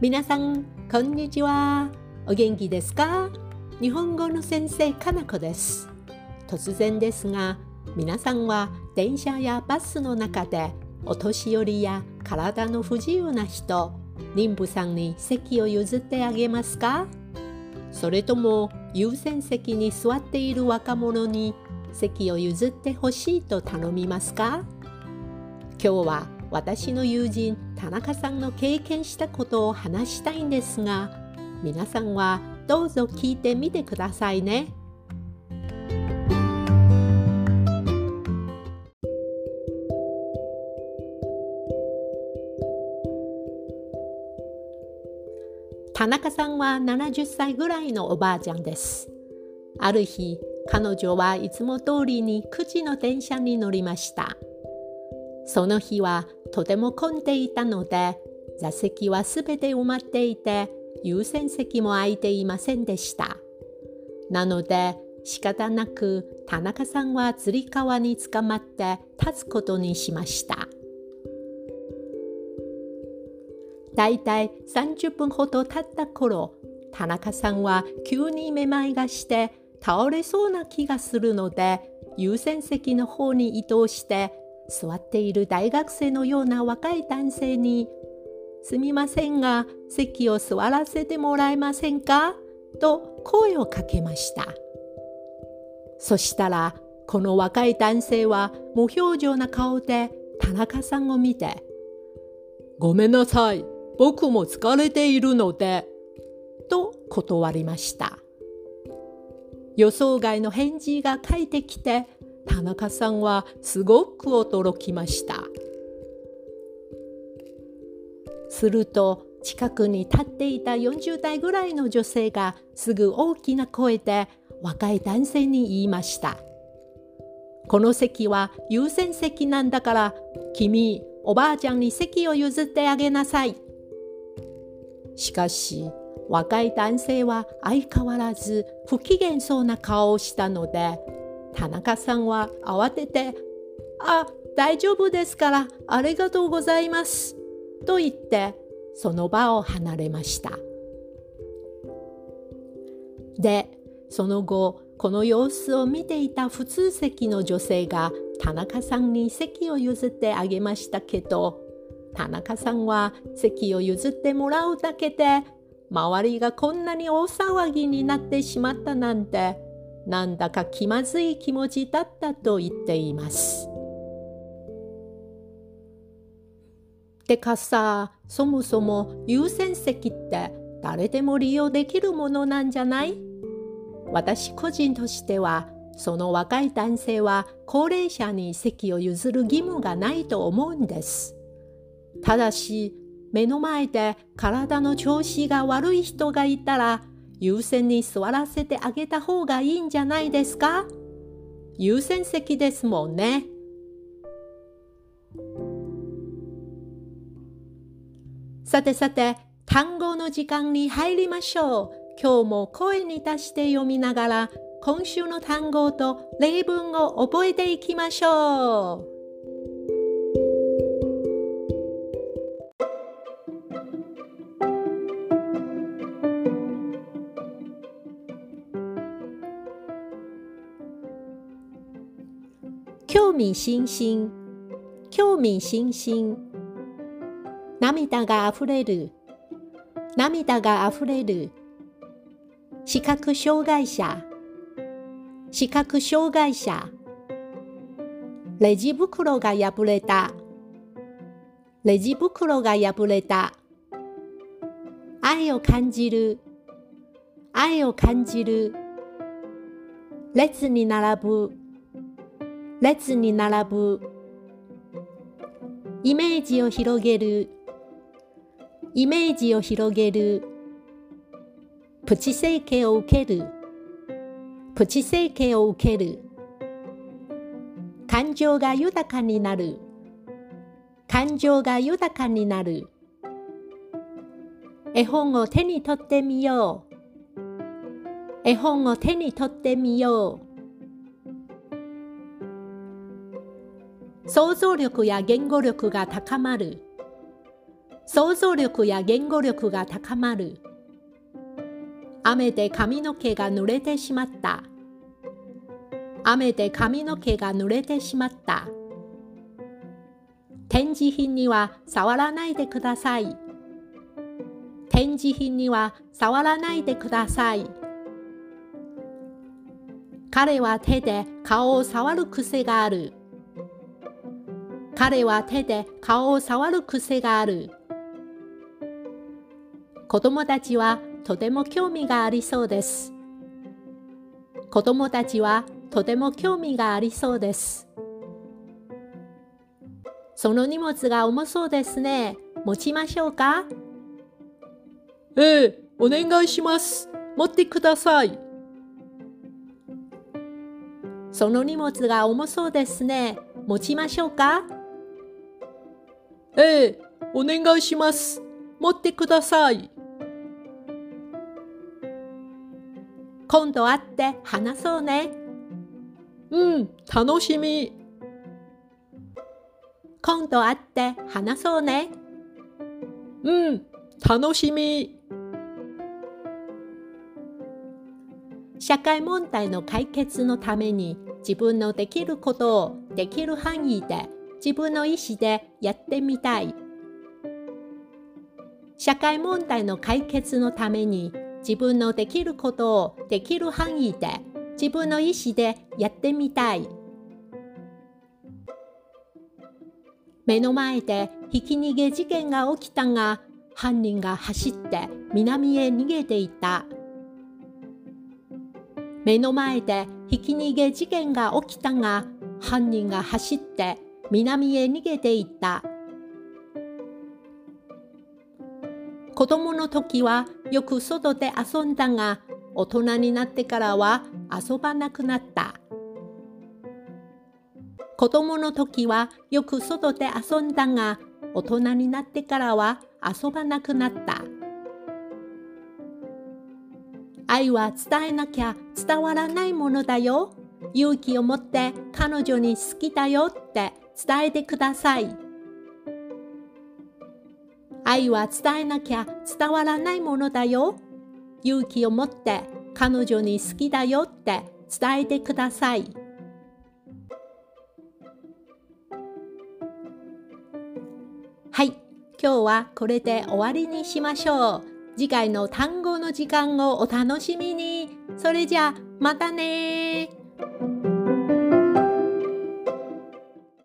皆さん、こんにちは。お元気ですか？日本語の先生、かなこです。突然ですが、皆さんは電車やバスの中でお年寄りや体の不自由な人、妊婦さんに席を譲ってあげますか？それとも優先席に座っている若者に席を譲ってほしいと頼みますか？今日は私の友人田中さんの経験したことを話したいんですが皆さんはどうぞ聞いてみてくださいね。田中さんは70歳ぐらいのおばあちゃんです。ある日、彼女はいつも通りに9時の電車に乗りました。その日はとても混んでいたので、座席はすべて埋まっていて、優先席も空いていませんでした。なので、仕方なく田中さんはつり革につかまって立つことにしました。だいたい30分ほど経った頃、田中さんは急にめまいがして倒れそうな気がするので、優先席の方に移動して座っている大学生のような若い男性に「すみませんが席を座らせてもらえませんか?」と声をかけましたそしたらこの若い男性は無表情な顔で田中さんを見て「ごめんなさい僕も疲れているので、と断りました。予想外の返事が返ってきて、田中さんはすごく驚きました。すると近くに立っていた40代ぐらいの女性がすぐ大きな声で若い男性に言いました。この席は優先席なんだから君おばあちゃんに席を譲ってあげなさい。しかし若い男性は相変わらず不機嫌そうな顔をしたので田中さんは慌てて「あ大丈夫ですからありがとうございます」と言ってその場を離れました。でその後この様子を見ていた普通席の女性が田中さんに席を譲ってあげましたけど田中さんは席を譲ってもらうだけで周りがこんなに大騒ぎになってしまったなんてなんだか気まずい気持ちだったと言っています。てかさそもそも優先席って誰でも利用できるものなんじゃない？私個人としてはその若い男性は高齢者に席を譲る義務がないと思うんです。ただし目の前で体の調子が悪い人がいたら優先に座らせてあげた方がいいんじゃないですか？優先席ですもんね。さてさて単語の時間に入りましょう。今日も声に出して読みながら今週の単語と例文を覚えていきましょう。興味津々。興味津々。涙があふれる。涙があふれる。視覚障害者。視覚障害者。レジ袋が破れた。レジ袋が破れた。愛を感じる。愛を感じる。列に並ぶ。列に並ぶ。イメージを広げる。イメージを広げる。プチ整形を受ける。プチ整形を受ける。感情が豊かになる。感情が豊かになる。絵本を手に取ってみよう。絵本を手に取ってみよう。想像力や言語力が高まる想像力や言語力が高まる。雨で髪の毛が濡れてしまった。雨で髪の毛が濡れてしまった。展示品には触らないでください。展示品には触らないでください。彼は手で顔を触る癖がある。彼は手で顔を触る癖がある。子供たちはとても興味がありそうです。子供たちはとても興味がありそうです。その荷物が重そうですね。持ちましょうか？ええ、お願いします。持ってください。その荷物が重そうですね。持ちましょうか？ええ、お願いします。持ってください。今度会って話そうね。うん、楽しみ。今度会って話そうね。うん、楽しみ。社会問題の解決のために自分のできることをできる範囲で自分の意思でやってみたい。社会問題の解決のために自分のできることをできる範囲で自分の意思でやってみたい。目の前でひき逃げ事件が起きたが犯人が走って南へ逃げていた。目の前でひき逃げ事件が起きたが犯人が走って南へ逃げていった。子供の時はよく外で遊んだが大人になってからは遊ばなくなった。子供の時はよく外で遊んだが大人になってからは遊ばなくなった。愛は伝えなきゃ伝わらないものだよ。勇気を持って彼女に好きだよって伝えてください。愛は伝えなきゃ伝わらないものだよ。勇気を持って彼女に好きだよって伝えてください。はい、今日はこれで終わりにしましょう。次回の単語の時間をお楽しみに。それじゃあ、またね